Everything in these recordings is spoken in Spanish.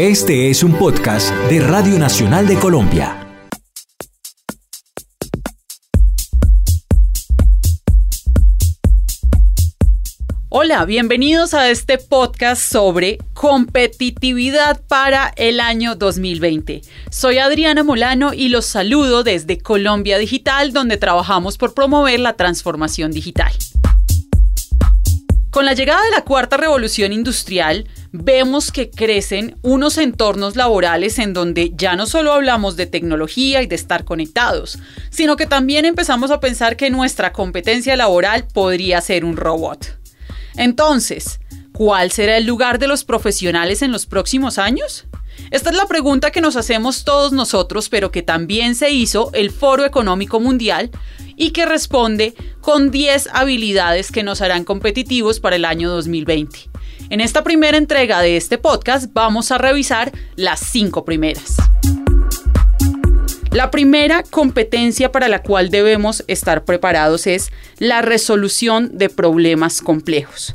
Este es un podcast de Radio Nacional de Colombia. Hola, bienvenidos a este podcast sobre competitividad para el año 2020. Soy Adriana Molano y los saludo desde Colombia Digital, donde trabajamos por promover la transformación digital. Con la llegada de la cuarta revolución industrial, vemos que crecen unos entornos laborales en donde ya no solo hablamos de tecnología y de estar conectados, sino que también empezamos a pensar que nuestra competencia laboral podría ser un robot. Entonces, ¿cuál será el lugar de los profesionales en los próximos años? Esta es la pregunta que nos hacemos todos nosotros, pero que también se hizo el Foro Económico Mundial y que responde con 10 habilidades que nos harán competitivos para el año 2020. En esta primera entrega de este podcast vamos a revisar las cinco primeras. La primera competencia para la cual debemos estar preparados es la resolución de problemas complejos.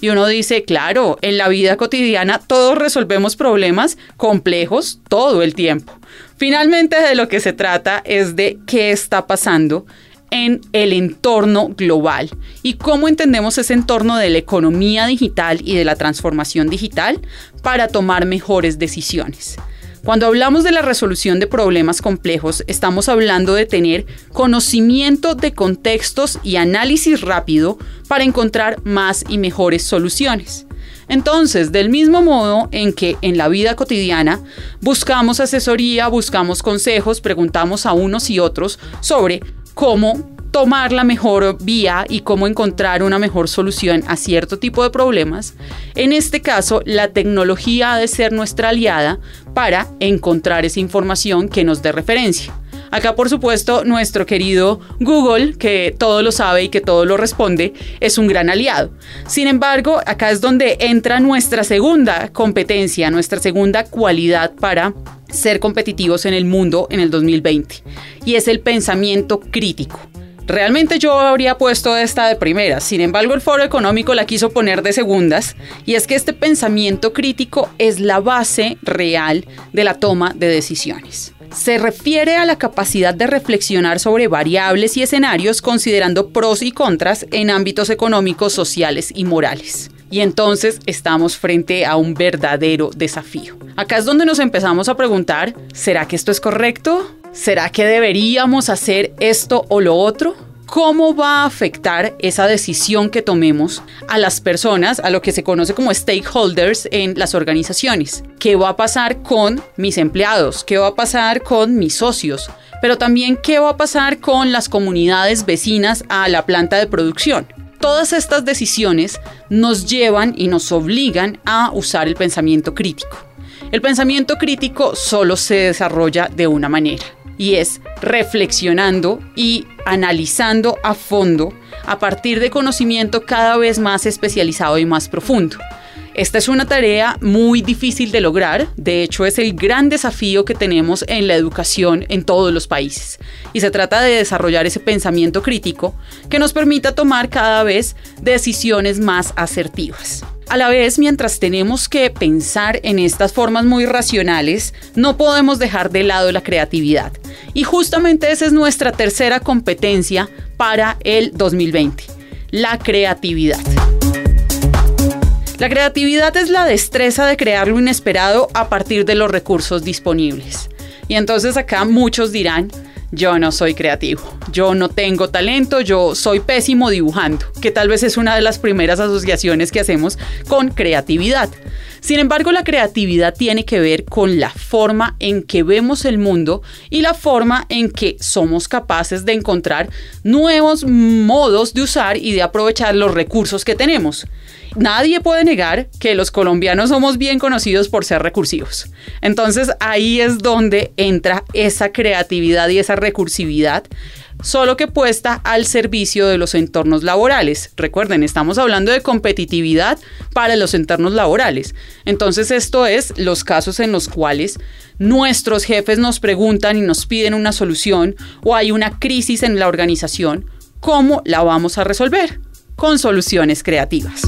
Y uno dice, claro, en la vida cotidiana todos resolvemos problemas complejos todo el tiempo. Finalmente de lo que se trata es de qué está pasando en el entorno global y cómo entendemos ese entorno de la economía digital y de la transformación digital para tomar mejores decisiones. Cuando hablamos de la resolución de problemas complejos, estamos hablando de tener conocimiento de contextos y análisis rápido para encontrar más y mejores soluciones. Entonces, del mismo modo en que en la vida cotidiana buscamos asesoría, buscamos consejos, preguntamos a unos y otros sobre cómo tomar la mejor vía y cómo encontrar una mejor solución a cierto tipo de problemas, en este caso la tecnología ha de ser nuestra aliada para encontrar esa información que nos dé referencia. Acá, por supuesto, nuestro querido Google, que todo lo sabe y que todo lo responde, es un gran aliado. Sin embargo, acá es donde entra nuestra segunda competencia, nuestra segunda cualidad para ser competitivos en el mundo en el 2020, y es el pensamiento crítico. Realmente yo habría puesto esta de primera, sin embargo el Foro Económico la quiso poner de segundas, y es que este pensamiento crítico es la base real de la toma de decisiones. Se refiere a la capacidad de reflexionar sobre variables y escenarios considerando pros y contras en ámbitos económicos, sociales y morales. Y entonces estamos frente a un verdadero desafío. Acá es donde nos empezamos a preguntar, ¿será que esto es correcto? ¿Será que deberíamos hacer esto o lo otro? ¿Cómo va a afectar esa decisión que tomemos a las personas, a lo que se conoce como stakeholders en las organizaciones? ¿Qué va a pasar con mis empleados? ¿Qué va a pasar con mis socios? Pero también qué va a pasar con las comunidades vecinas a la planta de producción. Todas estas decisiones nos llevan y nos obligan a usar el pensamiento crítico. El pensamiento crítico solo se desarrolla de una manera y es reflexionando y analizando a fondo a partir de conocimiento cada vez más especializado y más profundo. Esta es una tarea muy difícil de lograr, de hecho es el gran desafío que tenemos en la educación en todos los países. Y se trata de desarrollar ese pensamiento crítico que nos permita tomar cada vez decisiones más asertivas. A la vez, mientras tenemos que pensar en estas formas muy racionales, no podemos dejar de lado la creatividad. Y justamente esa es nuestra tercera competencia para el 2020, la creatividad. La creatividad es la destreza de crear lo inesperado a partir de los recursos disponibles. Y entonces acá muchos dirán, yo no soy creativo, yo no tengo talento, yo soy pésimo dibujando, que tal vez es una de las primeras asociaciones que hacemos con creatividad. Sin embargo, la creatividad tiene que ver con la forma en que vemos el mundo y la forma en que somos capaces de encontrar nuevos modos de usar y de aprovechar los recursos que tenemos nadie puede negar que los colombianos somos bien conocidos por ser recursivos. Entonces ahí es donde entra esa creatividad y esa recursividad solo que puesta al servicio de los entornos laborales. Recuerden, estamos hablando de competitividad para los entornos laborales. Entonces esto es los casos en los cuales nuestros jefes nos preguntan y nos piden una solución o hay una crisis en la organización, ¿cómo la vamos a resolver? Con soluciones creativas.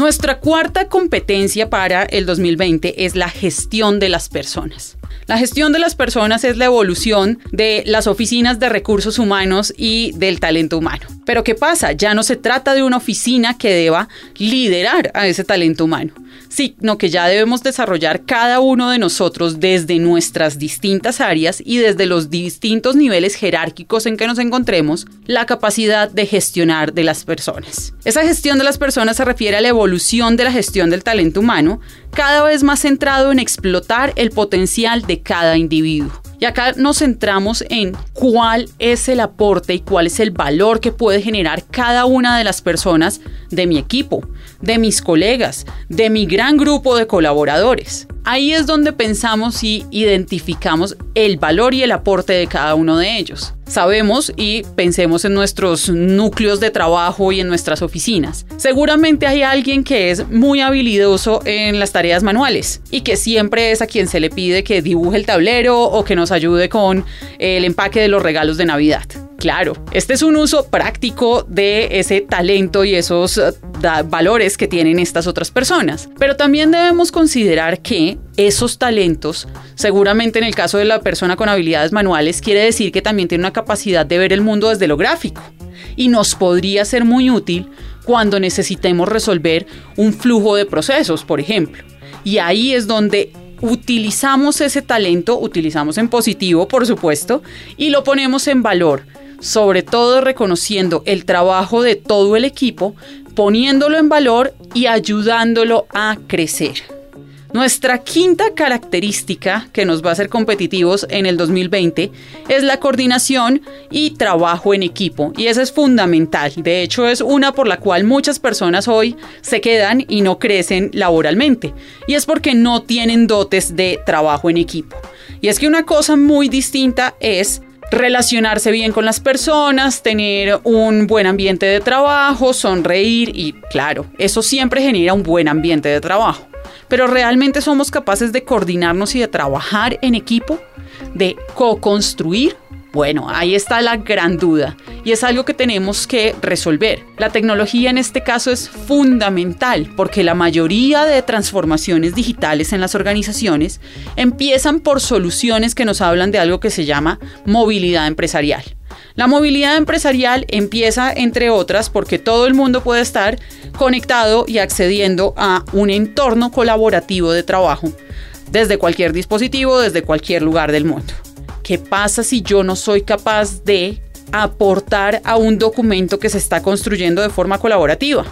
Nuestra cuarta competencia para el 2020 es la gestión de las personas. La gestión de las personas es la evolución de las oficinas de recursos humanos y del talento humano. Pero ¿qué pasa? Ya no se trata de una oficina que deba liderar a ese talento humano sino que ya debemos desarrollar cada uno de nosotros desde nuestras distintas áreas y desde los distintos niveles jerárquicos en que nos encontremos, la capacidad de gestionar de las personas. Esa gestión de las personas se refiere a la evolución de la gestión del talento humano, cada vez más centrado en explotar el potencial de cada individuo. Y acá nos centramos en cuál es el aporte y cuál es el valor que puede generar cada una de las personas de mi equipo, de mis colegas, de mi gran grupo de colaboradores. Ahí es donde pensamos y identificamos el valor y el aporte de cada uno de ellos. Sabemos y pensemos en nuestros núcleos de trabajo y en nuestras oficinas. Seguramente hay alguien que es muy habilidoso en las tareas manuales y que siempre es a quien se le pide que dibuje el tablero o que nos ayude con el empaque de los regalos de Navidad. Claro, este es un uso práctico de ese talento y esos eh, valores que tienen estas otras personas. Pero también debemos considerar que esos talentos, seguramente en el caso de la persona con habilidades manuales, quiere decir que también tiene una capacidad de ver el mundo desde lo gráfico. Y nos podría ser muy útil cuando necesitemos resolver un flujo de procesos, por ejemplo. Y ahí es donde utilizamos ese talento, utilizamos en positivo, por supuesto, y lo ponemos en valor sobre todo reconociendo el trabajo de todo el equipo, poniéndolo en valor y ayudándolo a crecer. Nuestra quinta característica que nos va a hacer competitivos en el 2020 es la coordinación y trabajo en equipo. Y eso es fundamental. De hecho, es una por la cual muchas personas hoy se quedan y no crecen laboralmente. Y es porque no tienen dotes de trabajo en equipo. Y es que una cosa muy distinta es relacionarse bien con las personas, tener un buen ambiente de trabajo, sonreír y claro, eso siempre genera un buen ambiente de trabajo. Pero realmente somos capaces de coordinarnos y de trabajar en equipo, de co-construir bueno, ahí está la gran duda y es algo que tenemos que resolver. La tecnología en este caso es fundamental porque la mayoría de transformaciones digitales en las organizaciones empiezan por soluciones que nos hablan de algo que se llama movilidad empresarial. La movilidad empresarial empieza, entre otras, porque todo el mundo puede estar conectado y accediendo a un entorno colaborativo de trabajo desde cualquier dispositivo, desde cualquier lugar del mundo. ¿Qué pasa si yo no soy capaz de aportar a un documento que se está construyendo de forma colaborativa?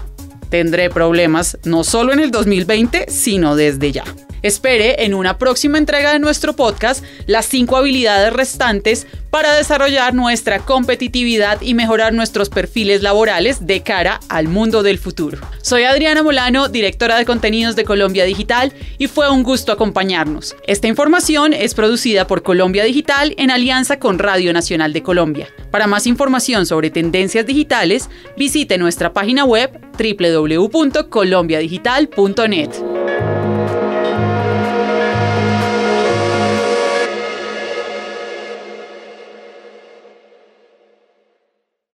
Tendré problemas no solo en el 2020, sino desde ya. Espere en una próxima entrega de nuestro podcast las cinco habilidades restantes para desarrollar nuestra competitividad y mejorar nuestros perfiles laborales de cara al mundo del futuro. Soy Adriana Molano, directora de contenidos de Colombia Digital, y fue un gusto acompañarnos. Esta información es producida por Colombia Digital en alianza con Radio Nacional de Colombia. Para más información sobre tendencias digitales, visite nuestra página web www.colombiadigital.net.